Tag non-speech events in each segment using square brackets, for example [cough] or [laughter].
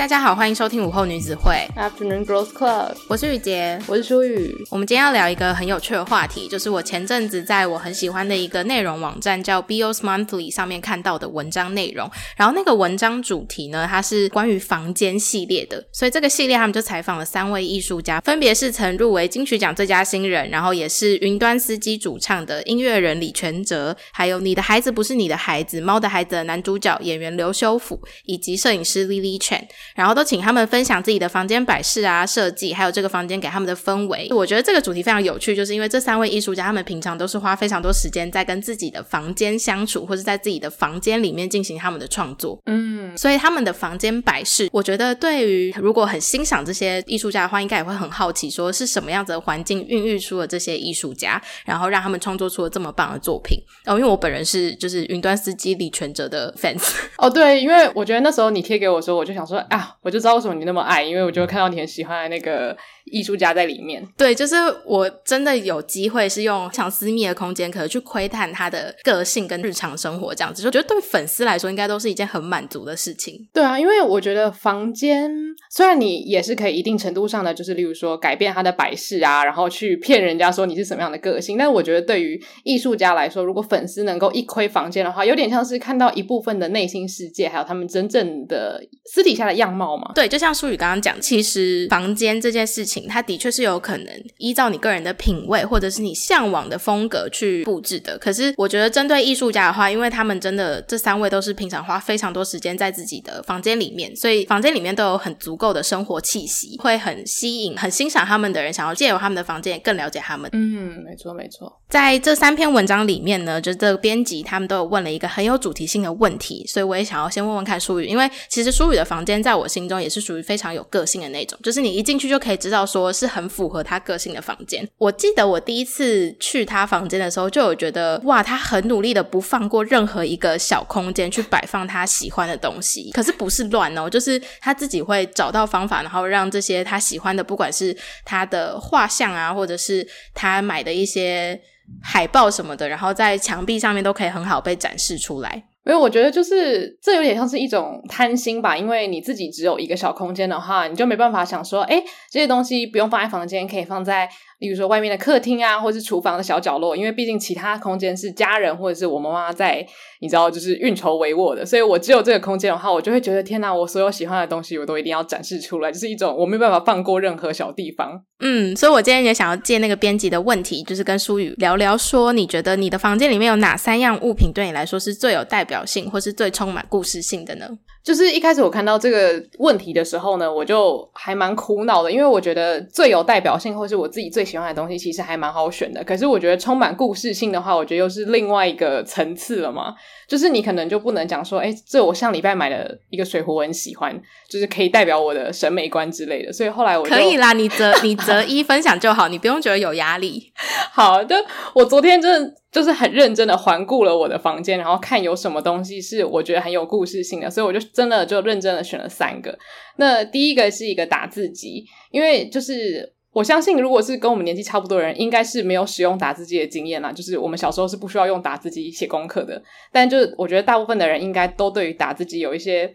大家好，欢迎收听午后女子会 Afternoon Girls Club。我是雨洁，我是舒雨。我们今天要聊一个很有趣的话题，就是我前阵子在我很喜欢的一个内容网站叫 Bios Monthly 上面看到的文章内容。然后那个文章主题呢，它是关于房间系列的，所以这个系列他们就采访了三位艺术家，分别是曾入围金曲奖最佳新人，然后也是云端司机主唱的音乐人李全哲，还有你的孩子不是你的孩子，猫的孩子的男主角演员刘修甫，以及摄影师 Lily Chen。然后都请他们分享自己的房间摆饰啊、设计，还有这个房间给他们的氛围。我觉得这个主题非常有趣，就是因为这三位艺术家，他们平常都是花非常多时间在跟自己的房间相处，或是在自己的房间里面进行他们的创作。嗯，所以他们的房间摆饰，我觉得对于如果很欣赏这些艺术家的话，应该也会很好奇，说是什么样子的环境孕育出了这些艺术家，然后让他们创作出了这么棒的作品。哦，因为我本人是就是云端司机李全哲的 fans。哦，对，因为我觉得那时候你贴给我的时候，我就想说啊。我就知道为什么你那么爱，因为我就看到你很喜欢那个艺术家在里面。对，就是我真的有机会是用非常私密的空间，可能去窥探他的个性跟日常生活这样子，就觉得对粉丝来说应该都是一件很满足的事情。对啊，因为我觉得房间虽然你也是可以一定程度上的，就是例如说改变他的摆饰啊，然后去骗人家说你是什么样的个性，但我觉得对于艺术家来说，如果粉丝能够一窥房间的话，有点像是看到一部分的内心世界，还有他们真正的私底下的样貌嘛。对，就像舒宇刚刚讲，其实房间这件事情，它的确是有可能依照你个人的品味或者是你向往的风格去布置的。可是我觉得针对艺术家的话，因为他们真的这三位都是平常花非常多时间在自己的房间里面，所以房间里面都有很足够的生活气息，会很吸引、很欣赏他们的人，想要借由他们的房间更了解他们。嗯，没错没错。在这三篇文章里面呢，就这个编辑他们都有问了一个很有主题性的问题，所以我也想要先问问看舒雨，因为其实舒雨的房间在我心中也是属于非常有个性的那种，就是你一进去就可以知道说是很符合他个性的房间。我记得我第一次去他房间的时候，就有觉得哇，他很努力的不放过任何一个小空间去摆放他喜欢的东西，可是不是乱哦，就是他自己会找到方法，然后让这些他喜欢的，不管是他的画像啊，或者是他买的一些。海报什么的，然后在墙壁上面都可以很好被展示出来。因为我觉得就是这有点像是一种贪心吧，因为你自己只有一个小空间的话，你就没办法想说，哎，这些东西不用放在房间，可以放在。例如说外面的客厅啊，或是厨房的小角落，因为毕竟其他空间是家人或者是我妈妈在，你知道，就是运筹帷幄的，所以我只有这个空间的话，我就会觉得天哪，我所有喜欢的东西我都一定要展示出来，就是一种我没办法放过任何小地方。嗯，所以我今天也想要借那个编辑的问题，就是跟舒雨聊聊，说你觉得你的房间里面有哪三样物品对你来说是最有代表性，或是最充满故事性的呢？就是一开始我看到这个问题的时候呢，我就还蛮苦恼的，因为我觉得最有代表性或是我自己最喜欢的东西，其实还蛮好选的。可是我觉得充满故事性的话，我觉得又是另外一个层次了嘛。就是你可能就不能讲说，哎，这我上礼拜买的一个水壶，我很喜欢，就是可以代表我的审美观之类的。所以后来我可以啦，你择你择一分享就好，你不用觉得有压力。[laughs] 好的，我昨天真的。就是很认真的环顾了我的房间，然后看有什么东西是我觉得很有故事性的，所以我就真的就认真的选了三个。那第一个是一个打字机，因为就是我相信，如果是跟我们年纪差不多的人，应该是没有使用打字机的经验啦。就是我们小时候是不需要用打字机写功课的，但就是我觉得大部分的人应该都对于打字机有一些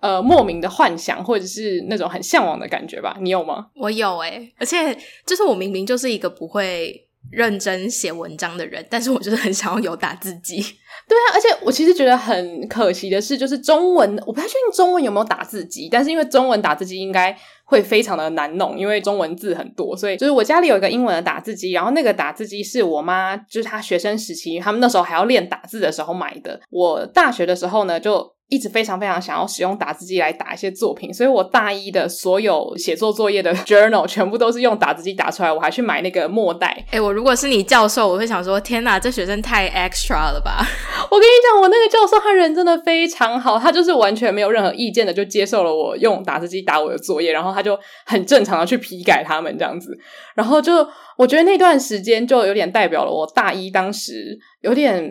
呃莫名的幻想，或者是那种很向往的感觉吧？你有吗？我有诶、而且就是我明明就是一个不会。认真写文章的人，但是我就是很想要有打字机。对啊，而且我其实觉得很可惜的是，就是中文我不太确定中文有没有打字机，但是因为中文打字机应该会非常的难弄，因为中文字很多，所以就是我家里有一个英文的打字机，然后那个打字机是我妈就是她学生时期，他们那时候还要练打字的时候买的。我大学的时候呢，就。一直非常非常想要使用打字机来打一些作品，所以我大一的所有写作作业的 [laughs] journal 全部都是用打字机打出来。我还去买那个墨袋。诶，我如果是你教授，我会想说：天哪，这学生太 extra 了吧！[laughs] 我跟你讲，我那个教授他人真的非常好，他就是完全没有任何意见的就接受了我用打字机打我的作业，然后他就很正常的去批改他们这样子。然后就我觉得那段时间就有点代表了我大一当时有点。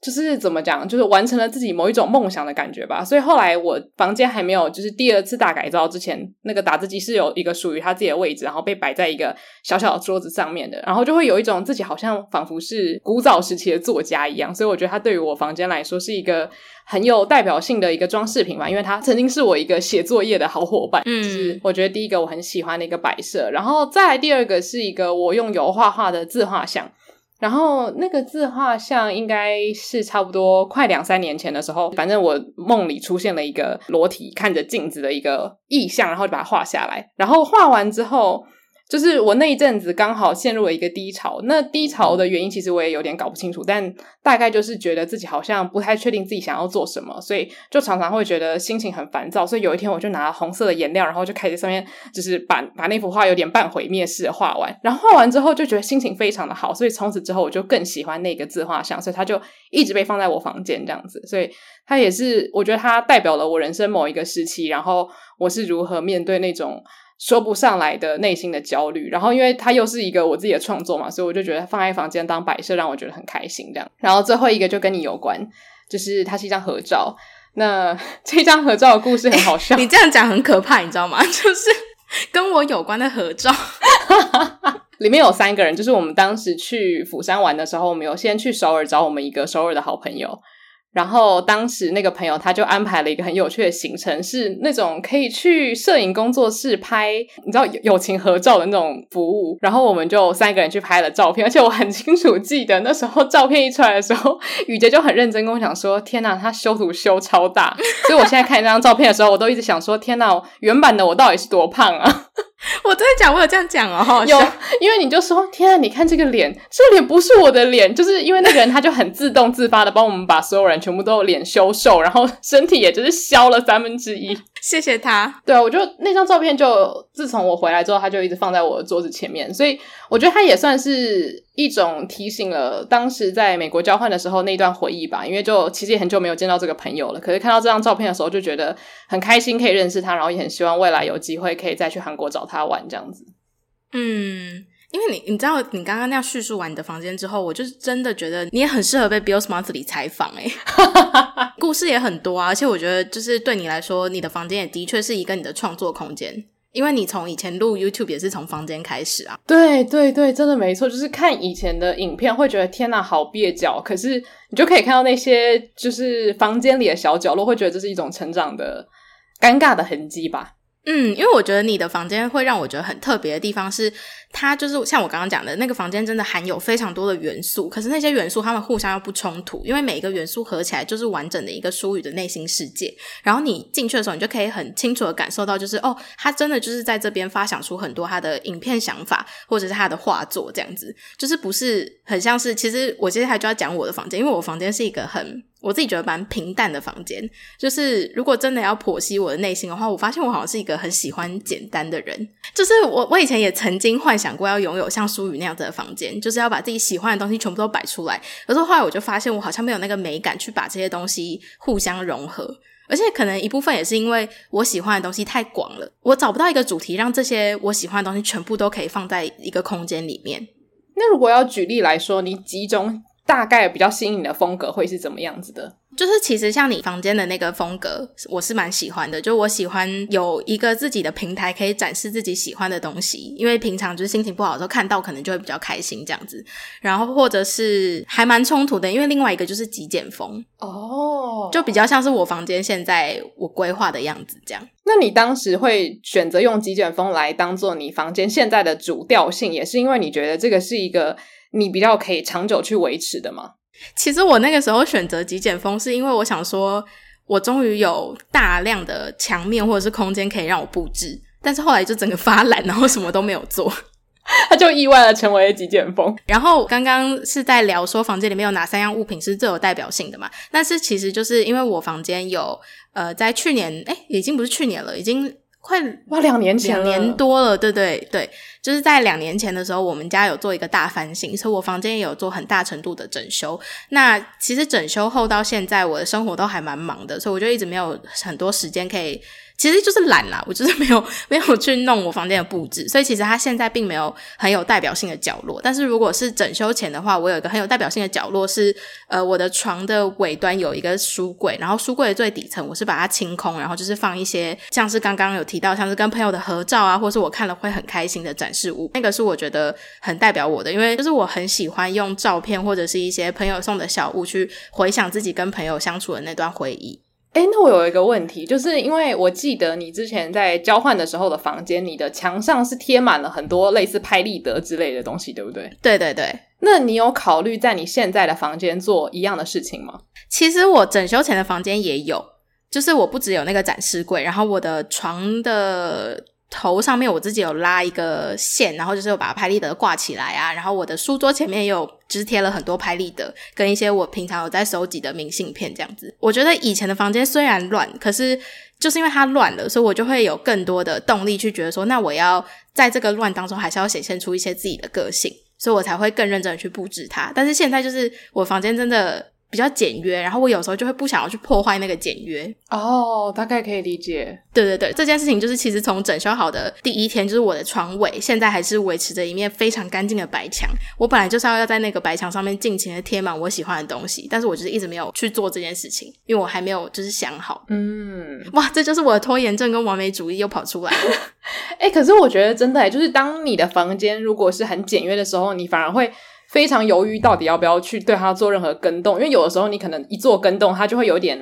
就是怎么讲，就是完成了自己某一种梦想的感觉吧。所以后来我房间还没有就是第二次大改造之前，那个打字机是有一个属于它自己的位置，然后被摆在一个小小的桌子上面的，然后就会有一种自己好像仿佛是古早时期的作家一样。所以我觉得它对于我房间来说是一个很有代表性的一个装饰品吧，因为它曾经是我一个写作业的好伙伴。嗯，就是我觉得第一个我很喜欢的一个摆设，然后再来第二个是一个我用油画画的自画像。然后那个自画像应该是差不多快两三年前的时候，反正我梦里出现了一个裸体看着镜子的一个意象，然后就把它画下来。然后画完之后。就是我那一阵子刚好陷入了一个低潮，那低潮的原因其实我也有点搞不清楚，但大概就是觉得自己好像不太确定自己想要做什么，所以就常常会觉得心情很烦躁。所以有一天我就拿红色的颜料，然后就开始上面就是把把那幅画有点半毁灭式的画完。然后画完之后就觉得心情非常的好，所以从此之后我就更喜欢那个自画像，所以它就一直被放在我房间这样子。所以它也是我觉得它代表了我人生某一个时期，然后我是如何面对那种。说不上来的内心的焦虑，然后因为它又是一个我自己的创作嘛，所以我就觉得放在房间当摆设让我觉得很开心这样。然后最后一个就跟你有关，就是它是一张合照。那 [laughs] 这张合照的故事很好笑，你这样讲很可怕，你知道吗？[laughs] 就是跟我有关的合照，[laughs] 里面有三个人，就是我们当时去釜山玩的时候，我们有先去首尔找我们一个首尔的好朋友。然后当时那个朋友他就安排了一个很有趣的行程，是那种可以去摄影工作室拍，你知道友情合照的那种服务。然后我们就三个人去拍了照片，而且我很清楚记得那时候照片一出来的时候，雨洁就很认真跟我讲说：“天哪，他修图修超大。[laughs] ”所以我现在看这张照片的时候，我都一直想说：“天哪，原版的我到底是多胖啊？” [laughs] 我真的讲，我有这样讲哦，有，因为你就说，天啊，你看这个脸，这脸不是我的脸，就是因为那个人他就很自动自发的帮我们把所有人全部都脸修瘦，然后身体也就是消了三分之一。谢谢他。[laughs] 对啊，我就那张照片就自从我回来之后，他就一直放在我的桌子前面，所以我觉得他也算是一种提醒了当时在美国交换的时候那段回忆吧。因为就其实也很久没有见到这个朋友了，可是看到这张照片的时候，就觉得很开心可以认识他，然后也很希望未来有机会可以再去韩国找他玩这样子。嗯。因为你你知道，你刚刚那样叙述完你的房间之后，我就是真的觉得你也很适合被 Bill's Monthly 采访诶 [laughs] 故事也很多啊，而且我觉得就是对你来说，你的房间也的确是一个你的创作空间，因为你从以前录 YouTube 也是从房间开始啊。对对对，真的没错，就是看以前的影片会觉得天哪，好蹩脚，可是你就可以看到那些就是房间里的小角落，会觉得这是一种成长的尴尬的痕迹吧。嗯，因为我觉得你的房间会让我觉得很特别的地方是，它就是像我刚刚讲的那个房间，真的含有非常多的元素。可是那些元素它们互相又不冲突，因为每一个元素合起来就是完整的一个书宇的内心世界。然后你进去的时候，你就可以很清楚的感受到，就是哦，他真的就是在这边发想出很多他的影片想法，或者是他的画作这样子，就是不是很像是。其实我接下来就要讲我的房间，因为我房间是一个很。我自己觉得蛮平淡的房间，就是如果真的要剖析我的内心的话，我发现我好像是一个很喜欢简单的人。就是我，我以前也曾经幻想过要拥有像苏宇那样子的房间，就是要把自己喜欢的东西全部都摆出来。可是后来我就发现，我好像没有那个美感去把这些东西互相融合，而且可能一部分也是因为我喜欢的东西太广了，我找不到一个主题让这些我喜欢的东西全部都可以放在一个空间里面。那如果要举例来说，你集中。大概比较吸引你的风格会是怎么样子的？就是其实像你房间的那个风格，我是蛮喜欢的。就我喜欢有一个自己的平台，可以展示自己喜欢的东西。因为平常就是心情不好的时候看到，可能就会比较开心这样子。然后或者是还蛮冲突的，因为另外一个就是极简风哦，就比较像是我房间现在我规划的样子这样。那你当时会选择用极简风来当做你房间现在的主调性，也是因为你觉得这个是一个。你比较可以长久去维持的吗？其实我那个时候选择极简风，是因为我想说，我终于有大量的墙面或者是空间可以让我布置。但是后来就整个发懒，然后什么都没有做，[laughs] 他就意外的成为极简风。然后刚刚是在聊说房间里面有哪三样物品是最有代表性的嘛？但是其实就是因为我房间有呃，在去年诶，已经不是去年了，已经。快哇，两年前，两年多了，对对对，就是在两年前的时候，我们家有做一个大翻新，所以我房间也有做很大程度的整修。那其实整修后到现在，我的生活都还蛮忙的，所以我就一直没有很多时间可以其实就是懒啦，我就是没有 [laughs] 没有去弄我房间的布置，所以其实它现在并没有很有代表性的角落。但是如果是整修前的话，我有一个很有代表性的角落是，呃，我的床的尾端有一个书柜，然后书柜的最底层我是把它清空，然后就是放一些像是刚刚有提到，像是跟朋友的合照啊，或是我看了会很开心的展示物，那个是我觉得很代表我的，因为就是我很喜欢用照片或者是一些朋友送的小物去回想自己跟朋友相处的那段回忆。诶，那我有一个问题，就是因为我记得你之前在交换的时候的房间，你的墙上是贴满了很多类似拍立得之类的东西，对不对？对对对。那你有考虑在你现在的房间做一样的事情吗？其实我整修前的房间也有，就是我不只有那个展示柜，然后我的床的。头上面我自己有拉一个线，然后就是有把拍立得挂起来啊，然后我的书桌前面也有就是贴了很多拍立得跟一些我平常有在收集的明信片这样子。我觉得以前的房间虽然乱，可是就是因为它乱了，所以我就会有更多的动力去觉得说，那我要在这个乱当中还是要显现出一些自己的个性，所以我才会更认真的去布置它。但是现在就是我房间真的。比较简约，然后我有时候就会不想要去破坏那个简约。哦，大概可以理解。对对对，这件事情就是其实从整修好的第一天，就是我的床尾现在还是维持着一面非常干净的白墙。我本来就是要要在那个白墙上面尽情的贴满我喜欢的东西，但是我就是一直没有去做这件事情，因为我还没有就是想好。嗯，哇，这就是我的拖延症跟完美主义又跑出来了。[laughs] 诶，可是我觉得真的，就是当你的房间如果是很简约的时候，你反而会。非常犹豫，到底要不要去对它做任何更动，因为有的时候你可能一做更动，它就会有点，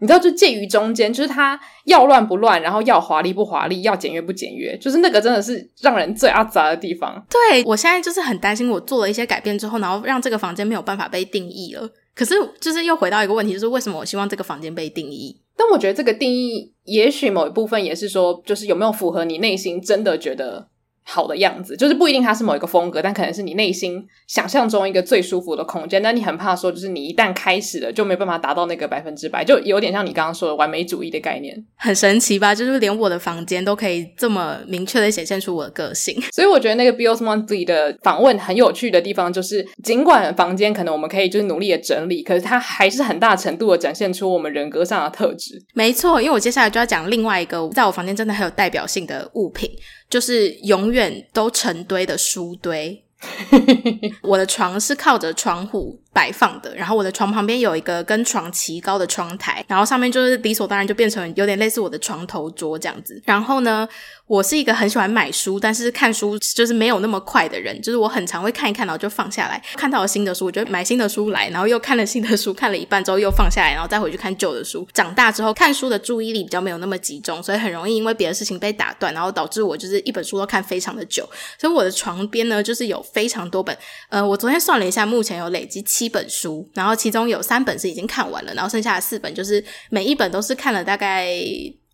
你知道，就介于中间，就是它要乱不乱，然后要华丽不华丽，要简约不简约，就是那个真的是让人最阿杂的地方。对，我现在就是很担心，我做了一些改变之后，然后让这个房间没有办法被定义了。可是，就是又回到一个问题，就是为什么我希望这个房间被定义？但我觉得这个定义，也许某一部分也是说，就是有没有符合你内心真的觉得。好的样子，就是不一定它是某一个风格，但可能是你内心想象中一个最舒服的空间。但你很怕说，就是你一旦开始了，就没办法达到那个百分之百，就有点像你刚刚说的完美主义的概念。很神奇吧？就是连我的房间都可以这么明确的显现出我的个性。[laughs] 所以我觉得那个 Bios Monthly 的访问很有趣的地方，就是尽管房间可能我们可以就是努力的整理，可是它还是很大程度的展现出我们人格上的特质。没错，因为我接下来就要讲另外一个在我房间真的很有代表性的物品。就是永远都成堆的书堆，[laughs] 我的床是靠着窗户摆放的，然后我的床旁边有一个跟床齐高的窗台，然后上面就是理所当然就变成有点类似我的床头桌这样子。然后呢，我是一个很喜欢买书，但是看书就是没有那么快的人，就是我很常会看一看，然后就放下来。看到了新的书，我就买新的书来，然后又看了新的书，看了一半之后又放下来，然后再回去看旧的书。长大之后看书的注意力比较没有那么集中，所以很容易因为别的事情被打断，然后导致我就是一本书都看非常的久。所以我的床边呢，就是有非常多本，呃，我昨天算了一下，目前有累积七本书，然后其中有三本是已经看完了，然后剩下的四本就是每一本都是看了大概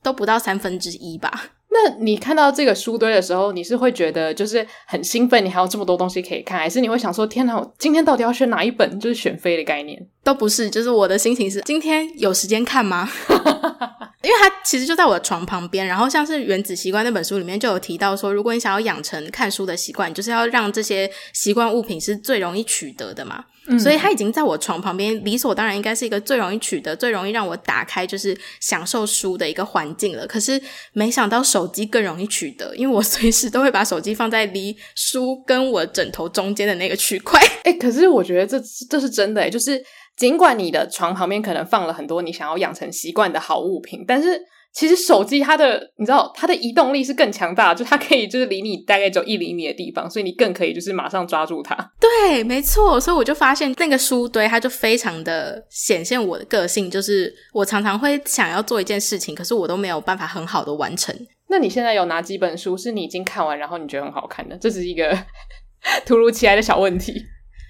都不到三分之一吧。那你看到这个书堆的时候，你是会觉得就是很兴奋，你还有这么多东西可以看，还是你会想说天哪，我今天到底要选哪一本？就是选妃的概念？都不是，就是我的心情是今天有时间看吗？[laughs] 因为它其实就在我的床旁边，然后像是《原子习惯》那本书里面就有提到说，如果你想要养成看书的习惯，就是要让这些习惯物品是最容易取得的嘛。嗯，所以它已经在我床旁边，理所当然应该是一个最容易取得、最容易让我打开，就是享受书的一个环境了。可是没想到手机更容易取得，因为我随时都会把手机放在离书跟我枕头中间的那个区块。诶，[laughs] 可是我觉得这这是真的诶，就是。尽管你的床旁边可能放了很多你想要养成习惯的好物品，但是其实手机它的，你知道它的移动力是更强大的，就它可以就是离你大概只有一厘米的地方，所以你更可以就是马上抓住它。对，没错，所以我就发现那个书堆它就非常的显现我的个性，就是我常常会想要做一件事情，可是我都没有办法很好的完成。那你现在有哪几本书是你已经看完，然后你觉得很好看的？这是一个 [laughs] 突如其来的小问题。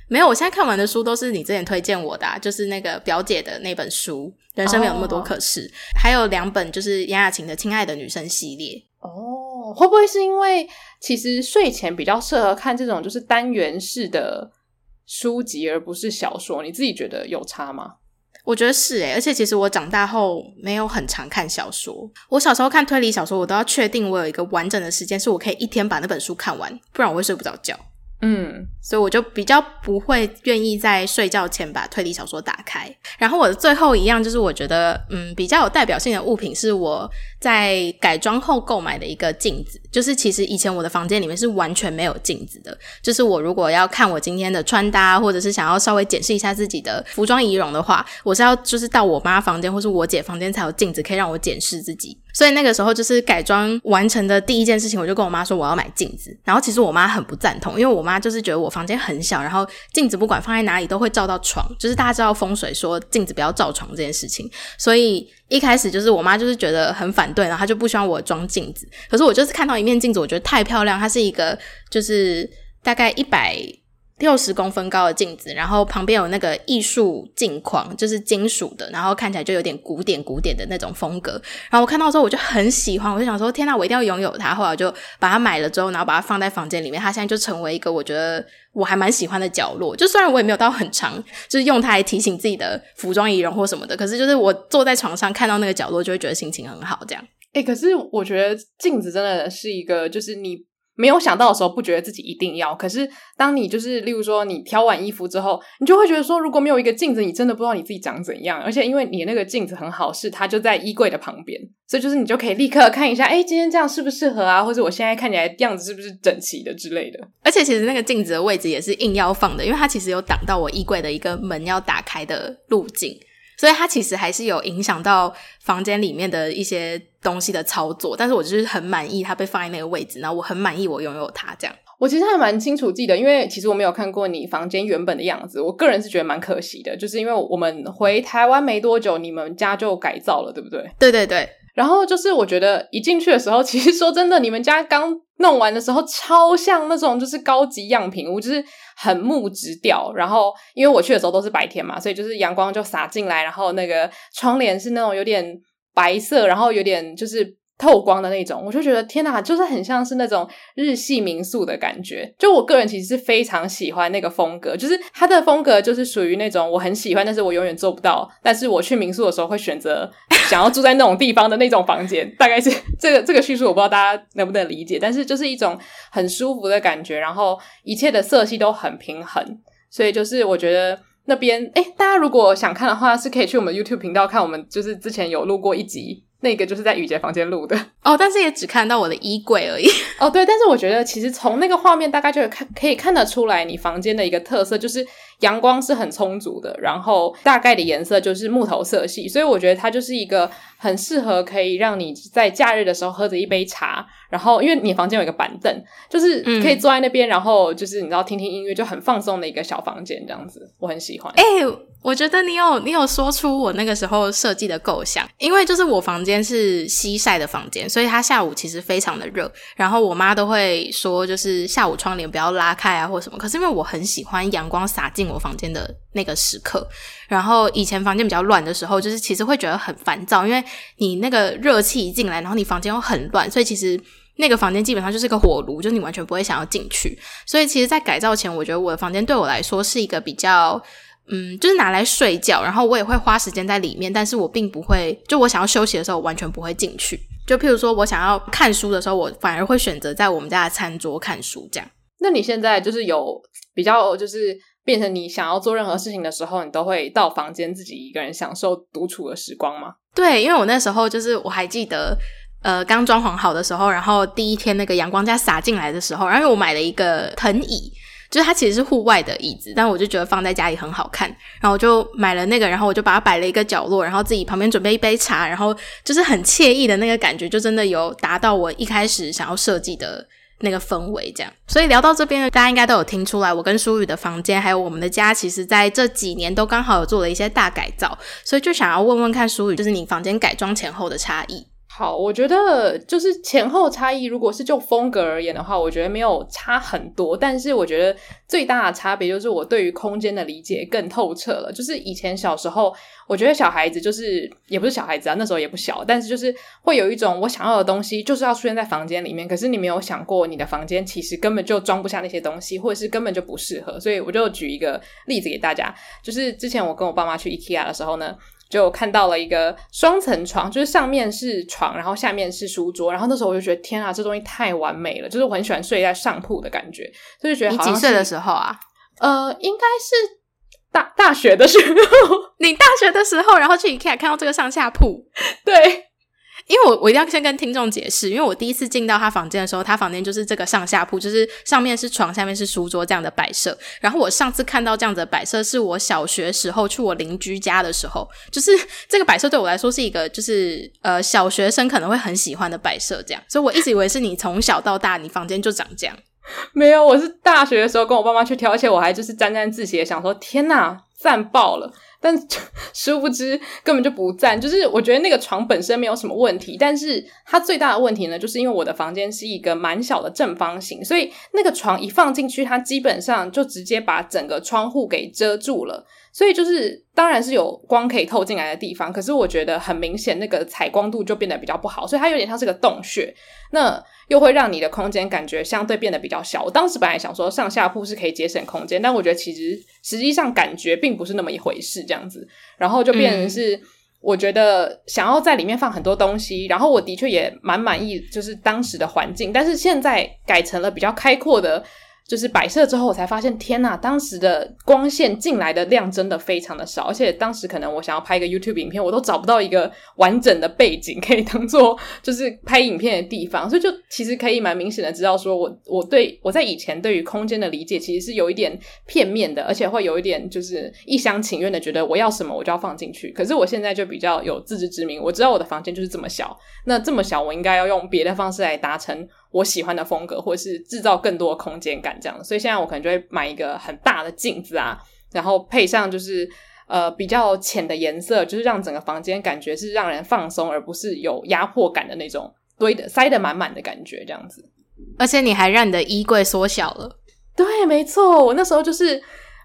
没有，我现在看完的书都是你之前推荐我的，啊，就是那个表姐的那本书《人生没有那么多可是》，oh. 还有两本就是杨雅琴的《亲爱的女生》系列。哦，oh，会不会是因为其实睡前比较适合看这种就是单元式的书籍，而不是小说？你自己觉得有差吗？我觉得是诶，而且其实我长大后没有很常看小说。我小时候看推理小说，我都要确定我有一个完整的时间，是我可以一天把那本书看完，不然我会睡不着觉。嗯，所以我就比较不会愿意在睡觉前把推理小说打开。然后我的最后一样就是，我觉得嗯比较有代表性的物品，是我在改装后购买的一个镜子，就是其实以前我的房间里面是完全没有镜子的，就是我如果要看我今天的穿搭，或者是想要稍微检视一下自己的服装仪容的话，我是要就是到我妈房间或是我姐房间才有镜子可以让我检视自己。所以那个时候就是改装完成的第一件事情，我就跟我妈说我要买镜子。然后其实我妈很不赞同，因为我妈就是觉得我房间很小，然后镜子不管放在哪里都会照到床，就是大家知道风水说镜子不要照床这件事情。所以一开始就是我妈就是觉得很反对，然后他就不希望我装镜子。可是我就是看到一面镜子，我觉得太漂亮，它是一个就是大概一百。六十公分高的镜子，然后旁边有那个艺术镜框，就是金属的，然后看起来就有点古典古典的那种风格。然后我看到之后我就很喜欢，我就想说天哪，我一定要拥有它。后来就把它买了之后，然后把它放在房间里面。它现在就成为一个我觉得我还蛮喜欢的角落。就虽然我也没有到很长，就是用它来提醒自己的服装仪容或什么的，可是就是我坐在床上看到那个角落，就会觉得心情很好。这样，诶，可是我觉得镜子真的是一个，就是你。没有想到的时候，不觉得自己一定要。可是，当你就是，例如说，你挑完衣服之后，你就会觉得说，如果没有一个镜子，你真的不知道你自己长怎样。而且，因为你那个镜子很好，是它就在衣柜的旁边，所以就是你就可以立刻看一下，哎，今天这样适不适合啊？或者我现在看起来样子是不是整齐的之类的。而且，其实那个镜子的位置也是硬要放的，因为它其实有挡到我衣柜的一个门要打开的路径。所以它其实还是有影响到房间里面的一些东西的操作，但是我就是很满意它被放在那个位置，然后我很满意我拥有它这样。我其实还蛮清楚记得，因为其实我没有看过你房间原本的样子，我个人是觉得蛮可惜的，就是因为我们回台湾没多久，你们家就改造了，对不对？对对对。然后就是我觉得一进去的时候，其实说真的，你们家刚弄完的时候，超像那种就是高级样品屋，就是。很木质调，然后因为我去的时候都是白天嘛，所以就是阳光就洒进来，然后那个窗帘是那种有点白色，然后有点就是。透光的那种，我就觉得天哪，就是很像是那种日系民宿的感觉。就我个人其实是非常喜欢那个风格，就是它的风格就是属于那种我很喜欢，但是我永远做不到。但是我去民宿的时候会选择 [laughs] 想要住在那种地方的那种房间，大概是 [laughs] 这个这个叙述，我不知道大家能不能理解。但是就是一种很舒服的感觉，然后一切的色系都很平衡，所以就是我觉得那边诶，大家如果想看的话，是可以去我们 YouTube 频道看，我们就是之前有录过一集。那个就是在雨洁房间录的 [laughs] 哦，但是也只看到我的衣柜而已哦。对，但是我觉得其实从那个画面大概就看可以看得出来，你房间的一个特色就是阳光是很充足的，然后大概的颜色就是木头色系，所以我觉得它就是一个很适合可以让你在假日的时候喝着一杯茶，然后因为你房间有一个板凳，就是可以坐在那边，嗯、然后就是你知道听听音乐就很放松的一个小房间这样子，我很喜欢。哎、欸。我觉得你有你有说出我那个时候设计的构想，因为就是我房间是西晒的房间，所以它下午其实非常的热，然后我妈都会说就是下午窗帘不要拉开啊或什么。可是因为我很喜欢阳光洒进我房间的那个时刻，然后以前房间比较乱的时候，就是其实会觉得很烦躁，因为你那个热气一进来，然后你房间又很乱，所以其实那个房间基本上就是个火炉，就是你完全不会想要进去。所以其实，在改造前，我觉得我的房间对我来说是一个比较。嗯，就是拿来睡觉，然后我也会花时间在里面，但是我并不会，就我想要休息的时候，完全不会进去。就譬如说我想要看书的时候，我反而会选择在我们家的餐桌看书这样。那你现在就是有比较，就是变成你想要做任何事情的时候，你都会到房间自己一个人享受独处的时光吗？对，因为我那时候就是我还记得，呃，刚装潢好的时候，然后第一天那个阳光这样洒进来的时候，然后我买了一个藤椅。就是它其实是户外的椅子，但我就觉得放在家里很好看，然后我就买了那个，然后我就把它摆了一个角落，然后自己旁边准备一杯茶，然后就是很惬意的那个感觉，就真的有达到我一开始想要设计的那个氛围，这样。所以聊到这边呢，大家应该都有听出来，我跟舒雨的房间还有我们的家，其实在这几年都刚好有做了一些大改造，所以就想要问问看舒雨，就是你房间改装前后的差异。好，我觉得就是前后差异，如果是就风格而言的话，我觉得没有差很多。但是我觉得最大的差别就是我对于空间的理解更透彻了。就是以前小时候，我觉得小孩子就是也不是小孩子啊，那时候也不小，但是就是会有一种我想要的东西就是要出现在房间里面。可是你没有想过，你的房间其实根本就装不下那些东西，或者是根本就不适合。所以我就举一个例子给大家，就是之前我跟我爸妈去 IKEA 的时候呢。就看到了一个双层床，就是上面是床，然后下面是书桌。然后那时候我就觉得，天啊，这东西太完美了！就是我很喜欢睡在上铺的感觉，所以就觉得好几岁的时候啊？呃，应该是大大学的时候。[laughs] 你大学的时候，然后去 IKEA 看到这个上下铺，对。因为我我一定要先跟听众解释，因为我第一次进到他房间的时候，他房间就是这个上下铺，就是上面是床，下面是书桌这样的摆设。然后我上次看到这样子的摆设，是我小学时候去我邻居家的时候，就是这个摆设对我来说是一个就是呃小学生可能会很喜欢的摆设，这样。所以我一直以为是你从小到大你房间就长这样。没有，我是大学的时候跟我爸妈去挑，而且我还就是沾沾自喜的想说，天哪，赞爆了！但 [laughs] 殊不知根本就不赞，就是我觉得那个床本身没有什么问题，但是它最大的问题呢，就是因为我的房间是一个蛮小的正方形，所以那个床一放进去，它基本上就直接把整个窗户给遮住了，所以就是当然是有光可以透进来的地方，可是我觉得很明显那个采光度就变得比较不好，所以它有点像是个洞穴。那又会让你的空间感觉相对变得比较小。我当时本来想说上下铺是可以节省空间，但我觉得其实实际上感觉并不是那么一回事，这样子，然后就变成是我觉得想要在里面放很多东西，然后我的确也蛮满意，就是当时的环境，但是现在改成了比较开阔的。就是摆设之后，我才发现，天呐，当时的光线进来的量真的非常的少，而且当时可能我想要拍一个 YouTube 影片，我都找不到一个完整的背景可以 [laughs] 当做就是拍影片的地方，所以就其实可以蛮明显的知道，说我我对我在以前对于空间的理解其实是有一点片面的，而且会有一点就是一厢情愿的觉得我要什么我就要放进去。可是我现在就比较有自知之明，我知道我的房间就是这么小，那这么小我应该要用别的方式来达成。我喜欢的风格，或者是制造更多的空间感，这样。所以现在我可能就会买一个很大的镜子啊，然后配上就是呃比较浅的颜色，就是让整个房间感觉是让人放松，而不是有压迫感的那种堆的塞得满满的感觉，这样子。而且你还让你的衣柜缩小了。对，没错，我那时候就是。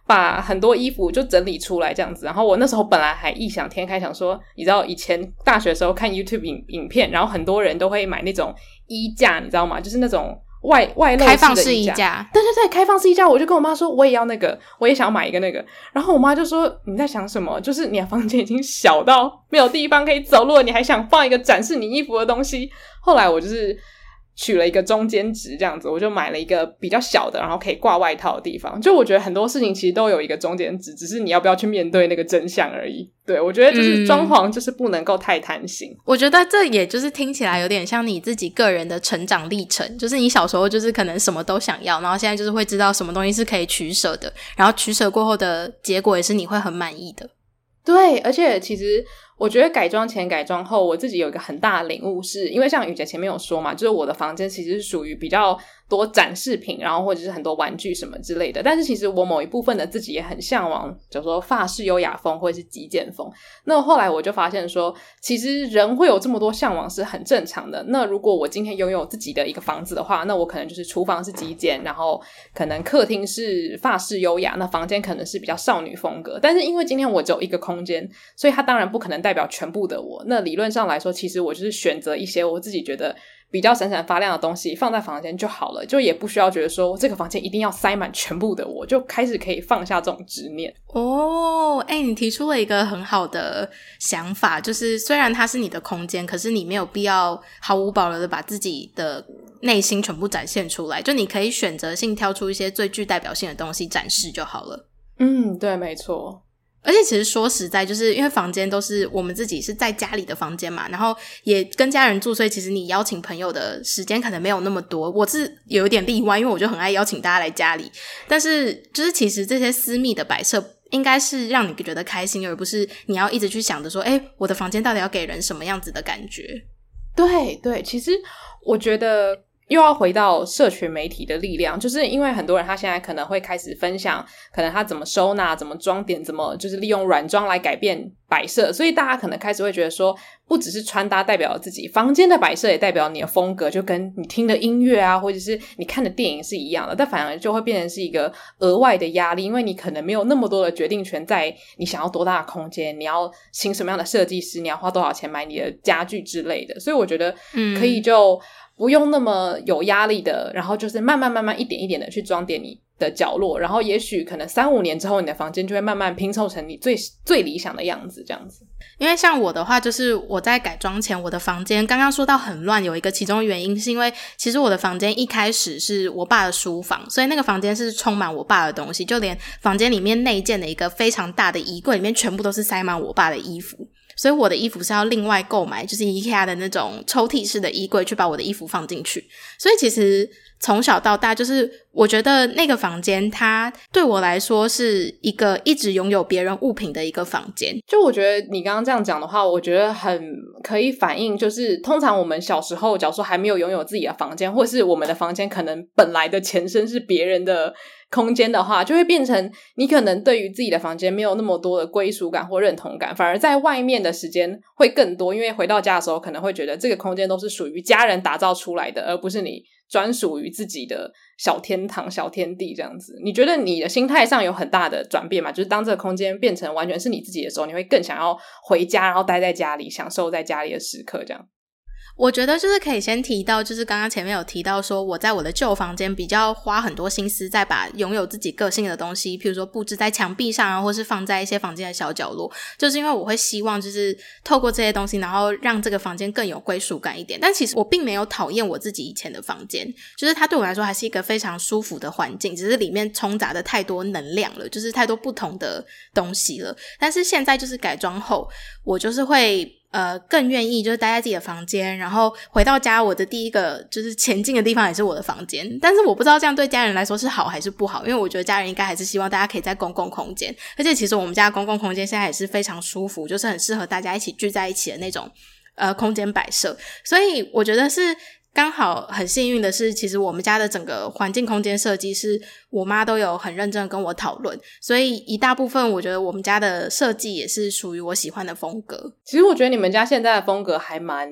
把很多衣服就整理出来这样子，然后我那时候本来还异想天开，想说，你知道以前大学的时候看 YouTube 影影片，然后很多人都会买那种衣架，你知道吗？就是那种外外露式的衣架，开放式衣架。对对对，开放式衣架，我就跟我妈说，我也要那个，我也想要买一个那个。然后我妈就说，你在想什么？就是你的房间已经小到没有地方可以走路了，你还想放一个展示你衣服的东西？后来我就是。取了一个中间值，这样子，我就买了一个比较小的，然后可以挂外套的地方。就我觉得很多事情其实都有一个中间值，只是你要不要去面对那个真相而已。对，我觉得就是装潢就是不能够太贪心。嗯，我觉得这也就是听起来有点像你自己个人的成长历程，就是你小时候就是可能什么都想要，然后现在就是会知道什么东西是可以取舍的，然后取舍过后的结果也是你会很满意的。对，而且其实。我觉得改装前改装后，我自己有一个很大的领悟是，因为像雨姐前面有说嘛，就是我的房间其实是属于比较多展示品，然后或者是很多玩具什么之类的。但是其实我某一部分的自己也很向往，就说法式优雅风或者是极简风。那后来我就发现说，其实人会有这么多向往是很正常的。那如果我今天拥有自己的一个房子的话，那我可能就是厨房是极简，然后可能客厅是法式优雅，那房间可能是比较少女风格。但是因为今天我只有一个空间，所以它当然不可能 [laughs] 代表全部的我，那理论上来说，其实我就是选择一些我自己觉得比较闪闪发亮的东西放在房间就好了，就也不需要觉得说这个房间一定要塞满全部的我，就开始可以放下这种执念。哦，哎，你提出了一个很好的想法，就是虽然它是你的空间，可是你没有必要毫无保留的把自己的内心全部展现出来，就你可以选择性挑出一些最具代表性的东西展示就好了。嗯，对，没错。而且其实说实在，就是因为房间都是我们自己是在家里的房间嘛，然后也跟家人住，所以其实你邀请朋友的时间可能没有那么多。我是有一点例外，因为我就很爱邀请大家来家里。但是就是其实这些私密的摆设，应该是让你觉得开心，而不是你要一直去想着说，诶，我的房间到底要给人什么样子的感觉？对对，其实我觉得。又要回到社群媒体的力量，就是因为很多人他现在可能会开始分享，可能他怎么收纳、怎么装点、怎么就是利用软装来改变摆设，所以大家可能开始会觉得说，不只是穿搭代表了自己，房间的摆设也代表你的风格，就跟你听的音乐啊，或者是你看的电影是一样的，但反而就会变成是一个额外的压力，因为你可能没有那么多的决定权在你想要多大的空间，你要请什么样的设计师，你要花多少钱买你的家具之类的，所以我觉得可以就。不用那么有压力的，然后就是慢慢慢慢一点一点的去装点你的角落，然后也许可能三五年之后，你的房间就会慢慢拼凑成你最最理想的样子，这样子。因为像我的话，就是我在改装前，我的房间刚刚说到很乱，有一个其中原因是因为其实我的房间一开始是我爸的书房，所以那个房间是充满我爸的东西，就连房间里面内建的一个非常大的衣柜里面全部都是塞满我爸的衣服。所以我的衣服是要另外购买，就是 IKEA 的那种抽屉式的衣柜去把我的衣服放进去。所以其实从小到大，就是我觉得那个房间它对我来说是一个一直拥有别人物品的一个房间。就我觉得你刚刚这样讲的话，我觉得很可以反映，就是通常我们小时候，假如说还没有拥有自己的房间，或是我们的房间可能本来的前身是别人的。空间的话，就会变成你可能对于自己的房间没有那么多的归属感或认同感，反而在外面的时间会更多。因为回到家的时候，可能会觉得这个空间都是属于家人打造出来的，而不是你专属于自己的小天堂、小天地这样子。你觉得你的心态上有很大的转变吗？就是当这个空间变成完全是你自己的时候，你会更想要回家，然后待在家里，享受在家里的时刻这样。我觉得就是可以先提到，就是刚刚前面有提到说，我在我的旧房间比较花很多心思，在把拥有自己个性的东西，譬如说布置在墙壁上啊，或是放在一些房间的小角落，就是因为我会希望就是透过这些东西，然后让这个房间更有归属感一点。但其实我并没有讨厌我自己以前的房间，就是它对我来说还是一个非常舒服的环境，只是里面冲杂的太多能量了，就是太多不同的东西了。但是现在就是改装后，我就是会。呃，更愿意就是待在自己的房间，然后回到家，我的第一个就是前进的地方也是我的房间。但是我不知道这样对家人来说是好还是不好，因为我觉得家人应该还是希望大家可以在公共空间，而且其实我们家公共空间现在也是非常舒服，就是很适合大家一起聚在一起的那种呃空间摆设，所以我觉得是。刚好很幸运的是，其实我们家的整个环境空间设计是我妈都有很认真的跟我讨论，所以一大部分我觉得我们家的设计也是属于我喜欢的风格。其实我觉得你们家现在的风格还蛮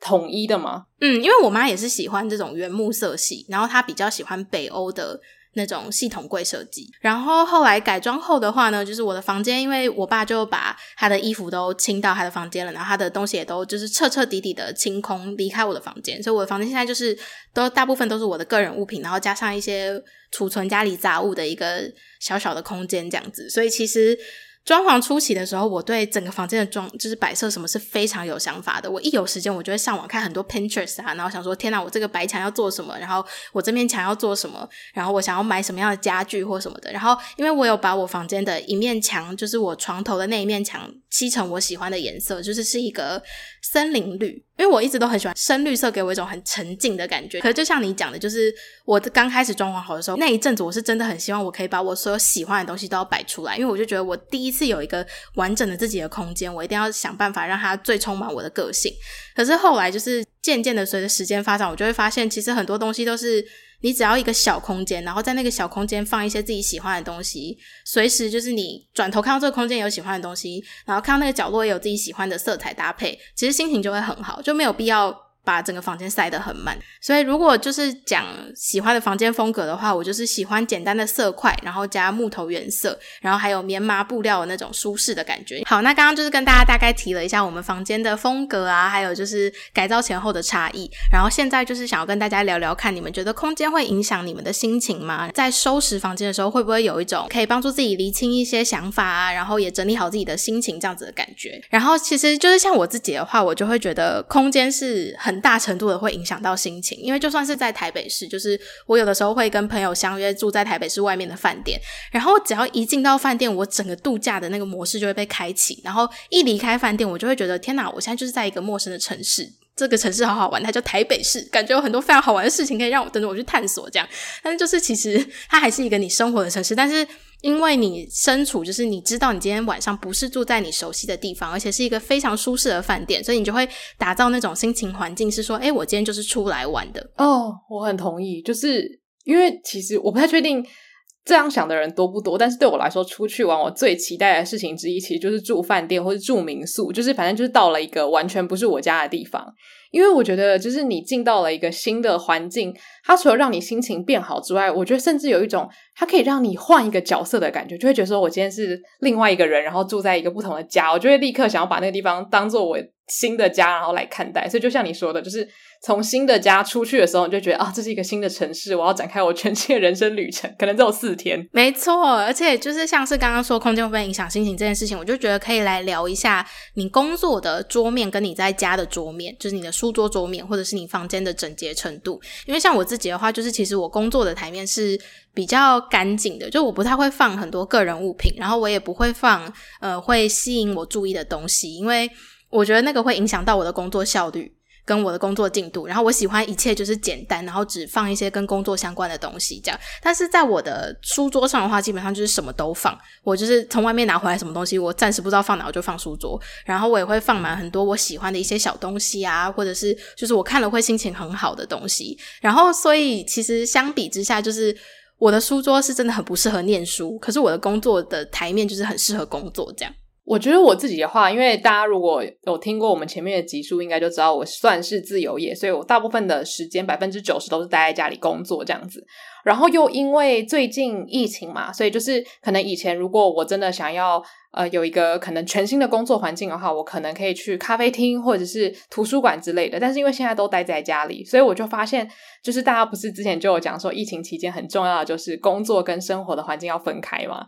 统一的嘛。嗯，因为我妈也是喜欢这种原木色系，然后她比较喜欢北欧的。那种系统柜设计，然后后来改装后的话呢，就是我的房间，因为我爸就把他的衣服都清到他的房间了，然后他的东西也都就是彻彻底底的清空离开我的房间，所以我的房间现在就是都大部分都是我的个人物品，然后加上一些储存家里杂物的一个小小的空间这样子，所以其实。装潢初期的时候，我对整个房间的装就是摆设什么是非常有想法的。我一有时间，我就会上网看很多 Pinterest 啊，然后想说：天哪，我这个白墙要做什么？然后我这面墙要做什么？然后我想要买什么样的家具或什么的。然后因为我有把我房间的一面墙，就是我床头的那一面墙，漆成我喜欢的颜色，就是是一个森林绿。因为我一直都很喜欢深绿色，给我一种很沉静的感觉。可是就像你讲的，就是我刚开始装潢好的时候，那一阵子我是真的很希望我可以把我所有喜欢的东西都要摆出来，因为我就觉得我第一次有一个完整的自己的空间，我一定要想办法让它最充满我的个性。可是后来就是渐渐的随着时间发展，我就会发现，其实很多东西都是。你只要一个小空间，然后在那个小空间放一些自己喜欢的东西，随时就是你转头看到这个空间有喜欢的东西，然后看到那个角落有自己喜欢的色彩搭配，其实心情就会很好，就没有必要。把整个房间塞得很满，所以如果就是讲喜欢的房间风格的话，我就是喜欢简单的色块，然后加木头原色，然后还有棉麻布料的那种舒适的感觉。好，那刚刚就是跟大家大概提了一下我们房间的风格啊，还有就是改造前后的差异。然后现在就是想要跟大家聊聊看，你们觉得空间会影响你们的心情吗？在收拾房间的时候，会不会有一种可以帮助自己厘清一些想法啊，然后也整理好自己的心情这样子的感觉？然后其实就是像我自己的话，我就会觉得空间是很。很大程度的会影响到心情，因为就算是在台北市，就是我有的时候会跟朋友相约住在台北市外面的饭店，然后只要一进到饭店，我整个度假的那个模式就会被开启，然后一离开饭店，我就会觉得天哪，我现在就是在一个陌生的城市，这个城市好好玩，它叫台北市，感觉有很多非常好玩的事情可以让我等着我去探索，这样，但是就是其实它还是一个你生活的城市，但是。因为你身处，就是你知道你今天晚上不是住在你熟悉的地方，而且是一个非常舒适的饭店，所以你就会打造那种心情环境，是说，诶，我今天就是出来玩的。哦，我很同意，就是因为其实我不太确定这样想的人多不多，但是对我来说，出去玩我最期待的事情之一，其实就是住饭店或者住民宿，就是反正就是到了一个完全不是我家的地方。因为我觉得，就是你进到了一个新的环境，它除了让你心情变好之外，我觉得甚至有一种它可以让你换一个角色的感觉，就会觉得说我今天是另外一个人，然后住在一个不同的家，我就会立刻想要把那个地方当做我新的家，然后来看待。所以就像你说的，就是。从新的家出去的时候，你就觉得啊，这是一个新的城市，我要展开我全新的人生旅程。可能只有四天，没错。而且就是像是刚刚说空间会不会影响心情这件事情，我就觉得可以来聊一下你工作的桌面跟你在家的桌面，就是你的书桌桌面或者是你房间的整洁程度。因为像我自己的话，就是其实我工作的台面是比较干净的，就我不太会放很多个人物品，然后我也不会放呃会吸引我注意的东西，因为我觉得那个会影响到我的工作效率。跟我的工作进度，然后我喜欢一切就是简单，然后只放一些跟工作相关的东西这样。但是在我的书桌上的话，基本上就是什么都放。我就是从外面拿回来什么东西，我暂时不知道放哪，我就放书桌。然后我也会放满很多我喜欢的一些小东西啊，或者是就是我看了会心情很好的东西。然后所以其实相比之下，就是我的书桌是真的很不适合念书，可是我的工作的台面就是很适合工作这样。我觉得我自己的话，因为大家如果有听过我们前面的集数，应该就知道我算是自由业，所以我大部分的时间百分之九十都是待在家里工作这样子。然后又因为最近疫情嘛，所以就是可能以前如果我真的想要呃有一个可能全新的工作环境的话，我可能可以去咖啡厅或者是图书馆之类的。但是因为现在都待在家里，所以我就发现，就是大家不是之前就有讲说，疫情期间很重要的就是工作跟生活的环境要分开嘛。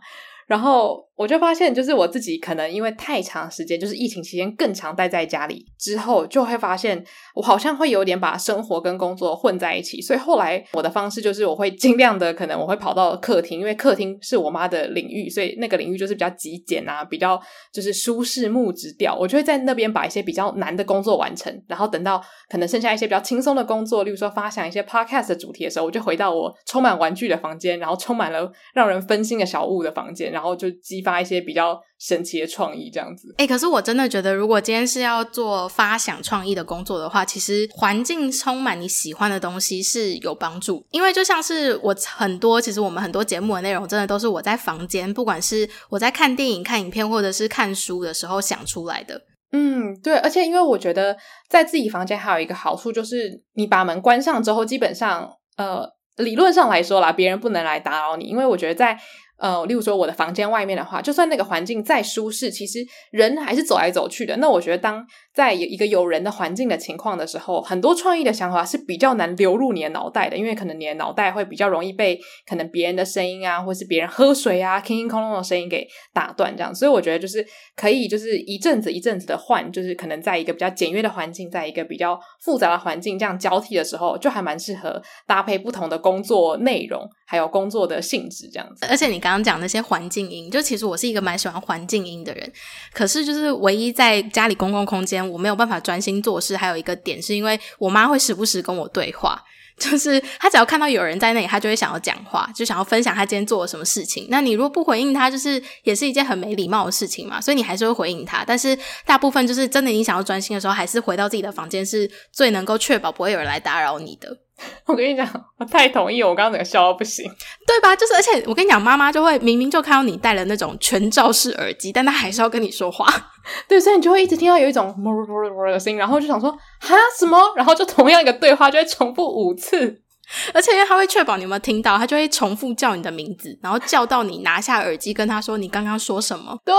然后我就发现，就是我自己可能因为太长时间，就是疫情期间更常待在家里之后，就会发现我好像会有点把生活跟工作混在一起。所以后来我的方式就是，我会尽量的可能我会跑到客厅，因为客厅是我妈的领域，所以那个领域就是比较极简啊，比较就是舒适木质调。我就会在那边把一些比较难的工作完成，然后等到可能剩下一些比较轻松的工作，例如说发想一些 podcast 主题的时候，我就回到我充满玩具的房间，然后充满了让人分心的小物的房间。然后就激发一些比较神奇的创意，这样子。哎、欸，可是我真的觉得，如果今天是要做发想创意的工作的话，其实环境充满你喜欢的东西是有帮助。因为就像是我很多，其实我们很多节目的内容，真的都是我在房间，不管是我在看电影、看影片，或者是看书的时候想出来的。嗯，对。而且因为我觉得在自己房间还有一个好处，就是你把门关上之后，基本上呃，理论上来说啦，别人不能来打扰你。因为我觉得在呃，例如说我的房间外面的话，就算那个环境再舒适，其实人还是走来走去的。那我觉得当在一个有人的环境的情况的时候，很多创意的想法是比较难流入你的脑袋的，因为可能你的脑袋会比较容易被可能别人的声音啊，或是别人喝水啊、叮叮哐啷的声音给打断这样。所以我觉得就是可以，就是一阵子一阵子的换，就是可能在一个比较简约的环境，在一个比较复杂的环境这样交替的时候，就还蛮适合搭配不同的工作内容，还有工作的性质这样子。而且你刚刚讲那些环境音，就其实我是一个蛮喜欢环境音的人，可是就是唯一在家里公共空间。我没有办法专心做事，还有一个点是因为我妈会时不时跟我对话，[laughs] 就是她只要看到有人在那里，她就会想要讲话，就想要分享她今天做了什么事情。那你如果不回应她，就是也是一件很没礼貌的事情嘛，所以你还是会回应她。但是大部分就是真的，你想要专心的时候，还是回到自己的房间是最能够确保不会有人来打扰你的。[laughs] 我跟你讲，我太同意，我刚刚整个笑到不行，对吧？就是，而且我跟你讲，妈妈就会明明就看到你戴了那种全罩式耳机，但她还是要跟你说话，[laughs] 对，所以你就会一直听到有一种哞哞哞哞的声音，然后就想说哈什么，然后就同样一个对话就会重复五次。[laughs] 而且因为他会确保你有没有听到，他就会重复叫你的名字，然后叫到你拿下耳机，跟他说你刚刚说什么。对，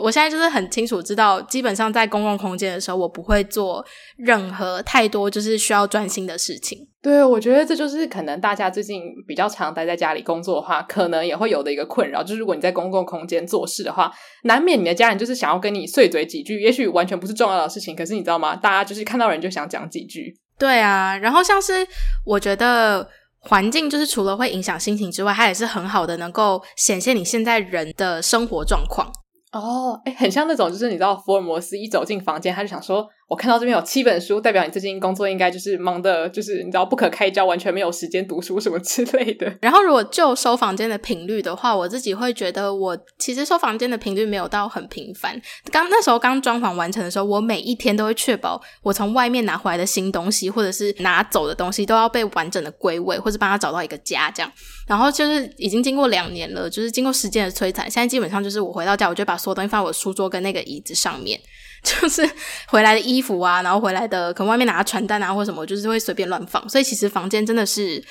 我现在就是很清楚知道，基本上在公共空间的时候，我不会做任何太多就是需要专心的事情。对，我觉得这就是可能大家最近比较常待在家里工作的话，可能也会有的一个困扰，就是如果你在公共空间做事的话，难免你的家人就是想要跟你碎嘴几句，也许完全不是重要的事情，可是你知道吗？大家就是看到人就想讲几句。对啊，然后像是我觉得环境就是除了会影响心情之外，它也是很好的，能够显现你现在人的生活状况。哦，哎，很像那种，就是你知道，福尔摩斯一走进房间，他就想说。我看到这边有七本书，代表你最近工作应该就是忙的，就是你知道不可开交，完全没有时间读书什么之类的。然后，如果就收房间的频率的话，我自己会觉得，我其实收房间的频率没有到很频繁。刚那时候刚装潢完成的时候，我每一天都会确保我从外面拿回来的新东西，或者是拿走的东西，都要被完整的归位，或者帮他找到一个家这样。然后就是已经经过两年了，就是经过时间的摧残，现在基本上就是我回到家，我就把所有东西放在我书桌跟那个椅子上面。就是回来的衣服啊，然后回来的可能外面拿传单啊或什么，就是会随便乱放。所以其实房间真的是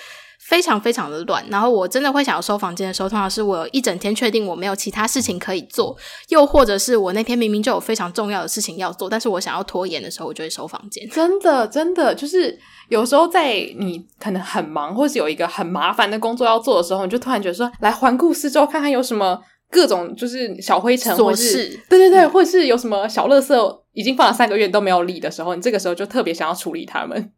非常非常的乱，然后我真的会想要收房间的时候，通常是我一整天确定我没有其他事情可以做，又或者是我那天明明就有非常重要的事情要做，但是我想要拖延的时候，我就会收房间。真的，真的，就是有时候在你可能很忙，或是有一个很麻烦的工作要做的时候，你就突然觉得说，来环顾四周，看看有什么各种就是小灰尘，或是对对对，嗯、或是有什么小垃圾已经放了三个月都没有理的时候，你这个时候就特别想要处理它们。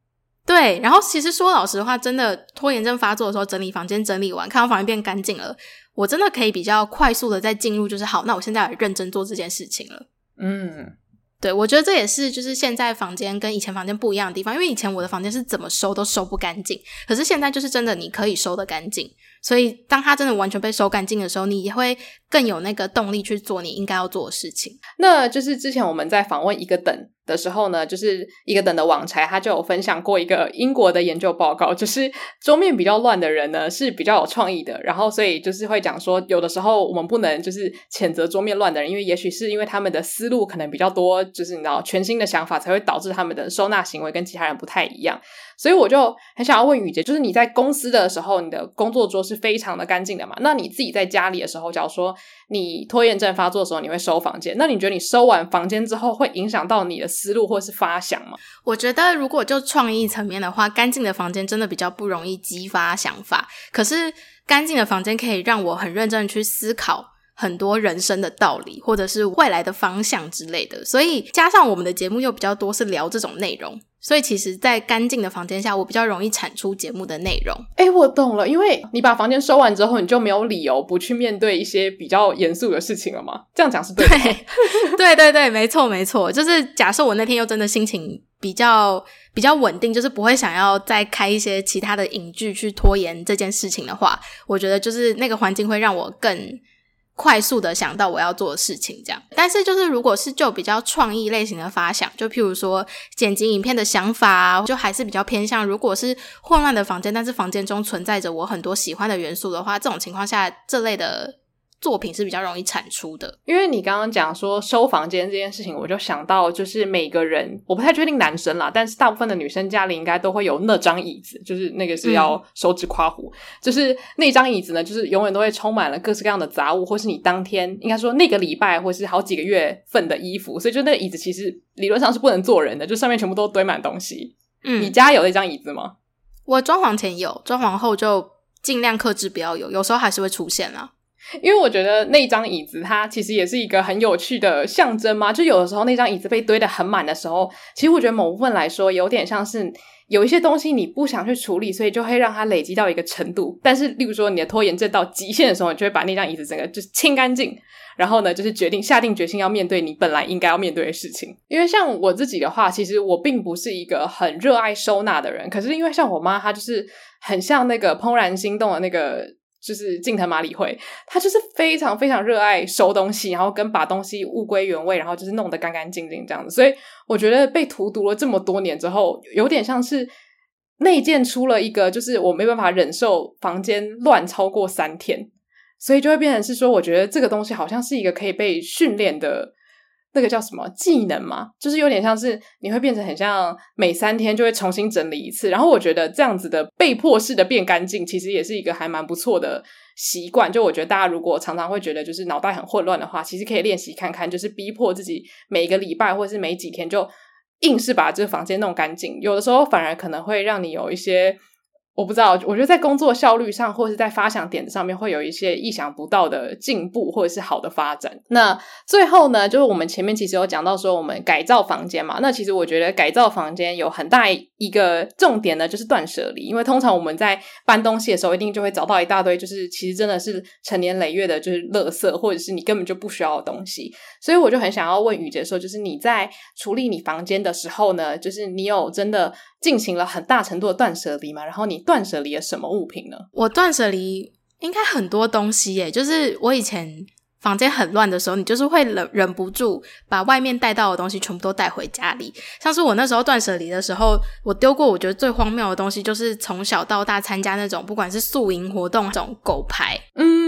对，然后其实说老实话，真的拖延症发作的时候，整理房间整理完，看到房间变干净了，我真的可以比较快速的再进入，就是好，那我现在认真做这件事情了。嗯，对，我觉得这也是就是现在房间跟以前房间不一样的地方，因为以前我的房间是怎么收都收不干净，可是现在就是真的你可以收得干净，所以当它真的完全被收干净的时候，你也会更有那个动力去做你应该要做的事情。那就是之前我们在访问一个等的时候呢，就是一个等的网柴，他就有分享过一个英国的研究报告，就是桌面比较乱的人呢是比较有创意的，然后所以就是会讲说，有的时候我们不能就是谴责桌面乱的人，因为也许是因为他们的思路可能比较多，就是你知道全新的想法才会导致他们的收纳行为跟其他人不太一样。所以我就很想要问语婕，就是你在公司的时候，你的工作桌是非常的干净的嘛？那你自己在家里的时候，假如说你拖延症发作的时候，你会收房间，那你觉得你收完房间之后，会影响到你的思路或是发想吗？我觉得如果就创意层面的话，干净的房间真的比较不容易激发想法，可是干净的房间可以让我很认真去思考很多人生的道理，或者是未来的方向之类的。所以加上我们的节目又比较多是聊这种内容。所以其实，在干净的房间下，我比较容易产出节目的内容。诶，我懂了，因为你把房间收完之后，你就没有理由不去面对一些比较严肃的事情了吗？这样讲是对的。[laughs] 对，对对对，没错没错。就是假设我那天又真的心情比较比较稳定，就是不会想要再开一些其他的影剧去拖延这件事情的话，我觉得就是那个环境会让我更。快速的想到我要做的事情，这样。但是就是如果是就比较创意类型的发想，就譬如说剪辑影片的想法，就还是比较偏向。如果是混乱的房间，但是房间中存在着我很多喜欢的元素的话，这种情况下，这类的。作品是比较容易产出的，因为你刚刚讲说收房间这件事情，我就想到就是每个人，我不太确定男生啦，但是大部分的女生家里应该都会有那张椅子，就是那个是要手指夸胡，嗯、就是那张椅子呢，就是永远都会充满了各式各样的杂物，或是你当天应该说那个礼拜或是好几个月份的衣服，所以就那个椅子其实理论上是不能坐人的，就上面全部都堆满东西。嗯，你家有那张椅子吗？我装潢前有，装潢后就尽量克制不要有，有时候还是会出现啦。因为我觉得那张椅子它其实也是一个很有趣的象征嘛，就有的时候那张椅子被堆得很满的时候，其实我觉得某部分来说有点像是有一些东西你不想去处理，所以就会让它累积到一个程度。但是，例如说你的拖延症到极限的时候，你就会把那张椅子整个就清干净，然后呢，就是决定下定决心要面对你本来应该要面对的事情。因为像我自己的话，其实我并不是一个很热爱收纳的人，可是因为像我妈，她就是很像那个怦然心动的那个。就是近藤麻里惠，他就是非常非常热爱收东西，然后跟把东西物归原位，然后就是弄得干干净净这样子。所以我觉得被荼毒了这么多年之后，有点像是内建出了一个，就是我没办法忍受房间乱超过三天，所以就会变成是说，我觉得这个东西好像是一个可以被训练的。那个叫什么技能嘛？就是有点像是你会变成很像每三天就会重新整理一次。然后我觉得这样子的被迫式的变干净，其实也是一个还蛮不错的习惯。就我觉得大家如果常常会觉得就是脑袋很混乱的话，其实可以练习看看，就是逼迫自己每个礼拜或者是每几天就硬是把这个房间弄干净。有的时候反而可能会让你有一些。我不知道，我觉得在工作效率上，或者是在发想点子上面，会有一些意想不到的进步，或者是好的发展。那最后呢，就是我们前面其实有讲到说，我们改造房间嘛。那其实我觉得改造房间有很大一个重点呢，就是断舍离。因为通常我们在搬东西的时候，一定就会找到一大堆，就是其实真的是成年累月的，就是垃圾，或者是你根本就不需要的东西。所以我就很想要问雨杰说，就是你在处理你房间的时候呢，就是你有真的进行了很大程度的断舍离嘛？然后你断舍离了什么物品呢？我断舍离应该很多东西耶，就是我以前房间很乱的时候，你就是会忍忍不住把外面带到的东西全部都带回家里。像是我那时候断舍离的时候，我丢过我觉得最荒谬的东西，就是从小到大参加那种不管是宿营活动这种狗牌，嗯。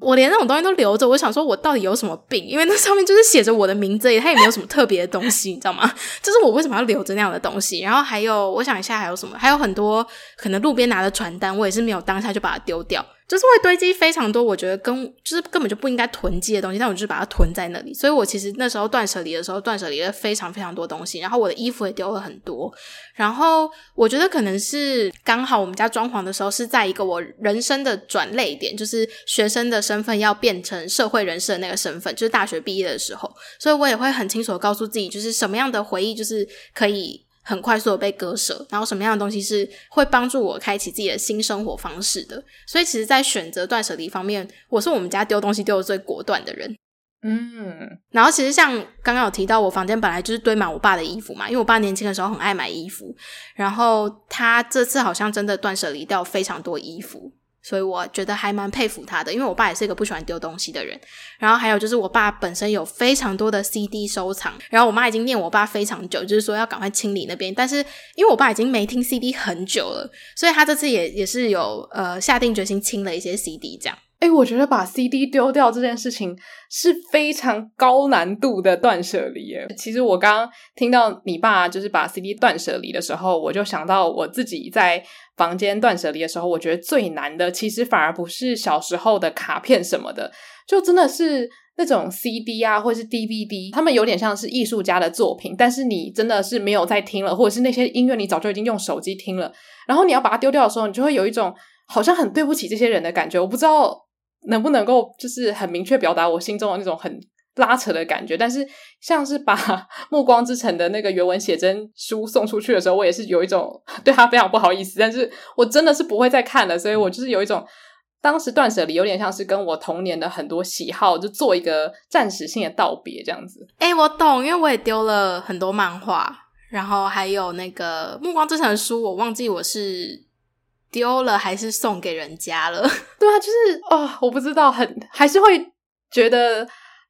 我连那种东西都留着，我想说我到底有什么病？因为那上面就是写着我的名字，它也没有什么特别的东西，你知道吗？就是我为什么要留着那样的东西？然后还有，我想一下还有什么？还有很多可能路边拿的传单，我也是没有当下就把它丢掉。就是会堆积非常多，我觉得跟就是根本就不应该囤积的东西，但我就是把它囤在那里。所以我其实那时候断舍离的时候，断舍离了非常非常多东西，然后我的衣服也丢了很多。然后我觉得可能是刚好我们家装潢的时候是在一个我人生的转捩点，就是学生的身份要变成社会人士的那个身份，就是大学毕业的时候，所以我也会很清楚的告诉自己，就是什么样的回忆就是可以。很快速的被割舍，然后什么样的东西是会帮助我开启自己的新生活方式的？所以其实，在选择断舍离方面，我是我们家丢东西丢的最果断的人。嗯，然后其实像刚刚有提到，我房间本来就是堆满我爸的衣服嘛，因为我爸年轻的时候很爱买衣服，然后他这次好像真的断舍离掉非常多衣服。所以我觉得还蛮佩服他的，因为我爸也是一个不喜欢丢东西的人。然后还有就是我爸本身有非常多的 CD 收藏，然后我妈已经念我爸非常久，就是说要赶快清理那边。但是因为我爸已经没听 CD 很久了，所以他这次也也是有呃下定决心清了一些 CD 这样。诶，我觉得把 CD 丢掉这件事情是非常高难度的断舍离耶。其实我刚刚听到你爸就是把 CD 断舍离的时候，我就想到我自己在房间断舍离的时候，我觉得最难的其实反而不是小时候的卡片什么的，就真的是那种 CD 啊，或者是 DVD，他们有点像是艺术家的作品，但是你真的是没有在听了，或者是那些音乐你早就已经用手机听了，然后你要把它丢掉的时候，你就会有一种好像很对不起这些人的感觉。我不知道。能不能够就是很明确表达我心中的那种很拉扯的感觉？但是像是把 [laughs]《暮光之城》的那个原文写真书送出去的时候，我也是有一种对他非常不好意思。但是我真的是不会再看了，所以我就是有一种当时断舍离，有点像是跟我童年的很多喜好就做一个暂时性的道别这样子。诶，我懂，因为我也丢了很多漫画，然后还有那个《暮光之城》的书，我忘记我是。丢了还是送给人家了？对啊，就是哦，我不知道，很还是会觉得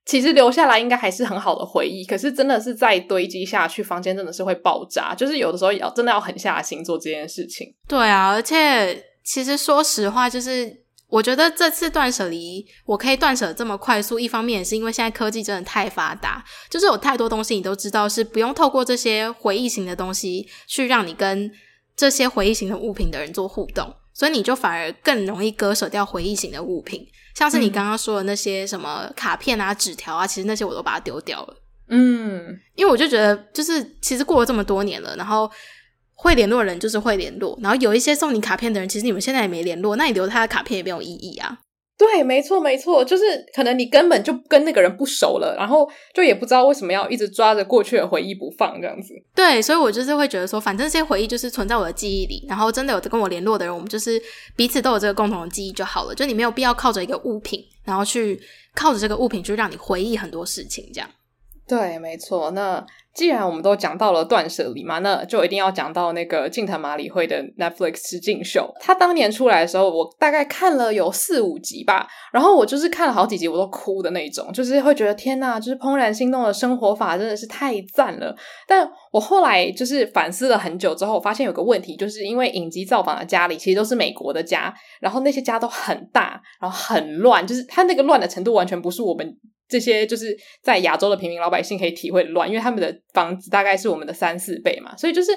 其实留下来应该还是很好的回忆。可是真的是再堆积下去，房间真的是会爆炸。就是有的时候也要真的要狠下心做这件事情。对啊，而且其实说实话，就是我觉得这次断舍离我可以断舍这么快速，一方面也是因为现在科技真的太发达，就是有太多东西你都知道是不用透过这些回忆型的东西去让你跟。这些回忆型的物品的人做互动，所以你就反而更容易割舍掉回忆型的物品，像是你刚刚说的那些什么卡片啊、纸条啊，其实那些我都把它丢掉了。嗯，因为我就觉得，就是其实过了这么多年了，然后会联络的人就是会联络，然后有一些送你卡片的人，其实你们现在也没联络，那你留他的卡片也没有意义啊。对，没错，没错，就是可能你根本就跟那个人不熟了，然后就也不知道为什么要一直抓着过去的回忆不放这样子。对，所以我就是会觉得说，反正这些回忆就是存在我的记忆里，然后真的有跟我联络的人，我们就是彼此都有这个共同的记忆就好了。就你没有必要靠着一个物品，然后去靠着这个物品去让你回忆很多事情，这样。对，没错。那既然我们都讲到了断舍离嘛，那就一定要讲到那个近藤麻里惠的 Netflix 实境秀。他当年出来的时候，我大概看了有四五集吧，然后我就是看了好几集，我都哭的那种，就是会觉得天呐，就是怦然心动的生活法真的是太赞了。但我后来就是反思了很久之后，我发现有个问题，就是因为影集造访的家里其实都是美国的家，然后那些家都很大，然后很乱，就是他那个乱的程度完全不是我们。这些就是在亚洲的平民老百姓可以体会乱，因为他们的房子大概是我们的三四倍嘛，所以就是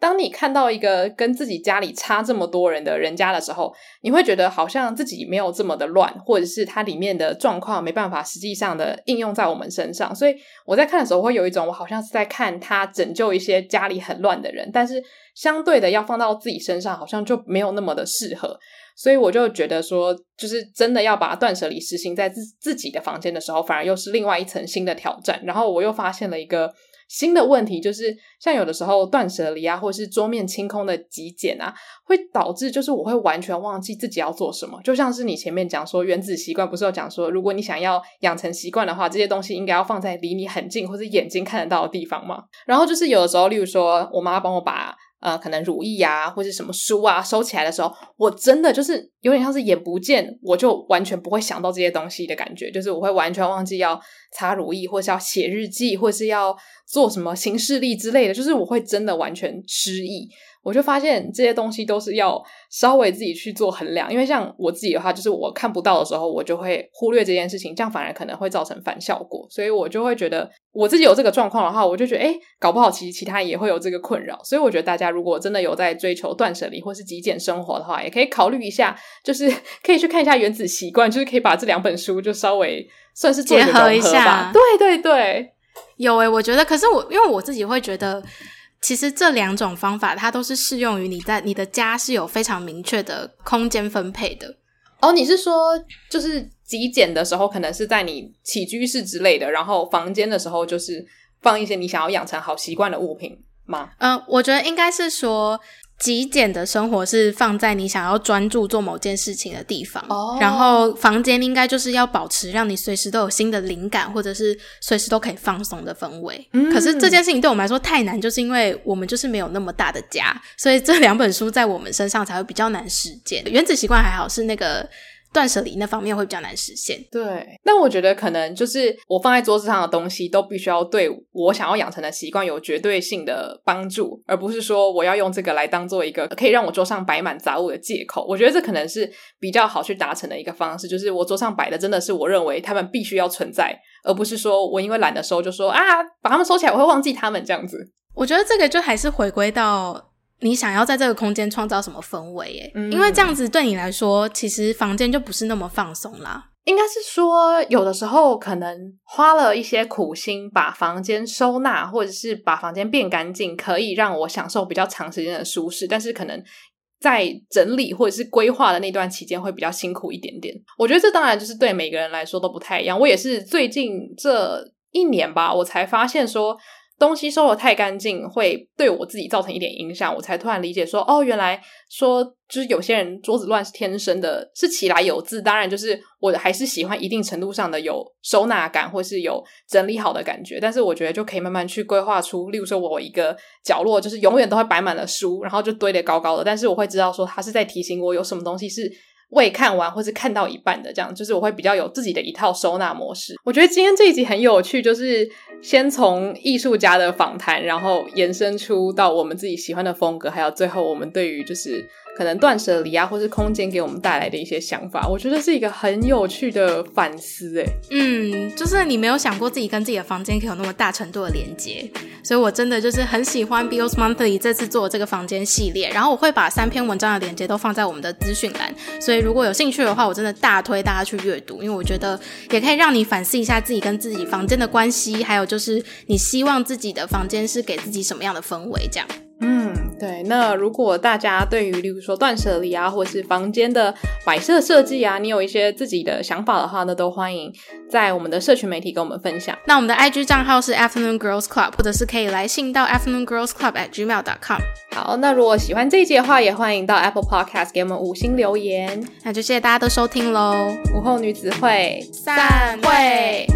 当你看到一个跟自己家里差这么多人的人家的时候，你会觉得好像自己没有这么的乱，或者是它里面的状况没办法实际上的应用在我们身上。所以我在看的时候会有一种我好像是在看他拯救一些家里很乱的人，但是相对的要放到自己身上，好像就没有那么的适合。所以我就觉得说，就是真的要把断舍离实行在自自己的房间的时候，反而又是另外一层新的挑战。然后我又发现了一个新的问题，就是像有的时候断舍离啊，或者是桌面清空的极简啊，会导致就是我会完全忘记自己要做什么。就像是你前面讲说原子习惯，不是有讲说，如果你想要养成习惯的话，这些东西应该要放在离你很近或者眼睛看得到的地方嘛。然后就是有的时候，例如说我妈帮我把。呃，可能如意呀，或者什么书啊，收起来的时候，我真的就是有点像是眼不见，我就完全不会想到这些东西的感觉，就是我会完全忘记要擦如意，或是要写日记，或是要做什么行事历之类的，就是我会真的完全失忆。我就发现这些东西都是要稍微自己去做衡量，因为像我自己的话，就是我看不到的时候，我就会忽略这件事情，这样反而可能会造成反效果，所以我就会觉得我自己有这个状况的话，我就觉得诶，搞不好其实其他人也会有这个困扰，所以我觉得大家如果真的有在追求断舍离或是极简生活的话，也可以考虑一下，就是 [laughs] 可以去看一下《原子习惯》，就是可以把这两本书就稍微算是结合一下，对对对，有诶，我觉得，可是我因为我自己会觉得。其实这两种方法，它都是适用于你在你的家是有非常明确的空间分配的。哦，你是说就是极简的时候，可能是在你起居室之类的，然后房间的时候就是放一些你想要养成好习惯的物品吗？嗯、呃，我觉得应该是说。极简的生活是放在你想要专注做某件事情的地方，oh. 然后房间应该就是要保持让你随时都有新的灵感，或者是随时都可以放松的氛围。嗯，可是这件事情对我们来说太难，就是因为我们就是没有那么大的家，所以这两本书在我们身上才会比较难实践。原子习惯还好，是那个。断舍离那方面会比较难实现。对，那我觉得可能就是我放在桌子上的东西都必须要对我想要养成的习惯有绝对性的帮助，而不是说我要用这个来当做一个 [laughs] 可以让我桌上摆满杂物的借口。我觉得这可能是比较好去达成的一个方式，就是我桌上摆的真的是我认为他们必须要存在，而不是说我因为懒得收就说啊，把它们收起来，我会忘记他们这样子。我觉得这个就还是回归到。你想要在这个空间创造什么氛围？诶，嗯，因为这样子对你来说，其实房间就不是那么放松啦。应该是说，有的时候可能花了一些苦心把房间收纳，或者是把房间变干净，可以让我享受比较长时间的舒适。但是可能在整理或者是规划的那段期间，会比较辛苦一点点。我觉得这当然就是对每个人来说都不太一样。我也是最近这一年吧，我才发现说。东西收得太干净，会对我自己造成一点影响。我才突然理解说，哦，原来说就是有些人桌子乱是天生的，是起来有字。当然，就是我还是喜欢一定程度上的有收纳感，或是有整理好的感觉。但是我觉得就可以慢慢去规划出，例如说我一个角落就是永远都会摆满了书，然后就堆得高高的。但是我会知道说，它是在提醒我有什么东西是。未看完或是看到一半的，这样就是我会比较有自己的一套收纳模式。我觉得今天这一集很有趣，就是先从艺术家的访谈，然后延伸出到我们自己喜欢的风格，还有最后我们对于就是。可能断舍离啊，或是空间给我们带来的一些想法，我觉得是一个很有趣的反思。哎，嗯，就是你没有想过自己跟自己的房间可以有那么大程度的连接，所以我真的就是很喜欢 BIOS Monthly 这次做这个房间系列。然后我会把三篇文章的连接都放在我们的资讯栏，所以如果有兴趣的话，我真的大推大家去阅读，因为我觉得也可以让你反思一下自己跟自己房间的关系，还有就是你希望自己的房间是给自己什么样的氛围，这样。嗯，对。那如果大家对于，例如说断舍离啊，或是房间的摆设设计啊，你有一些自己的想法的话，那都欢迎在我们的社群媒体跟我们分享。那我们的 IG 账号是 Afternoon Girls Club，或者是可以来信到 Afternoon Girls Club at gmail.com。好，那如果喜欢这一集的话，也欢迎到 Apple Podcast 给我们五星留言。那就谢谢大家的收听喽，午后女子会散会。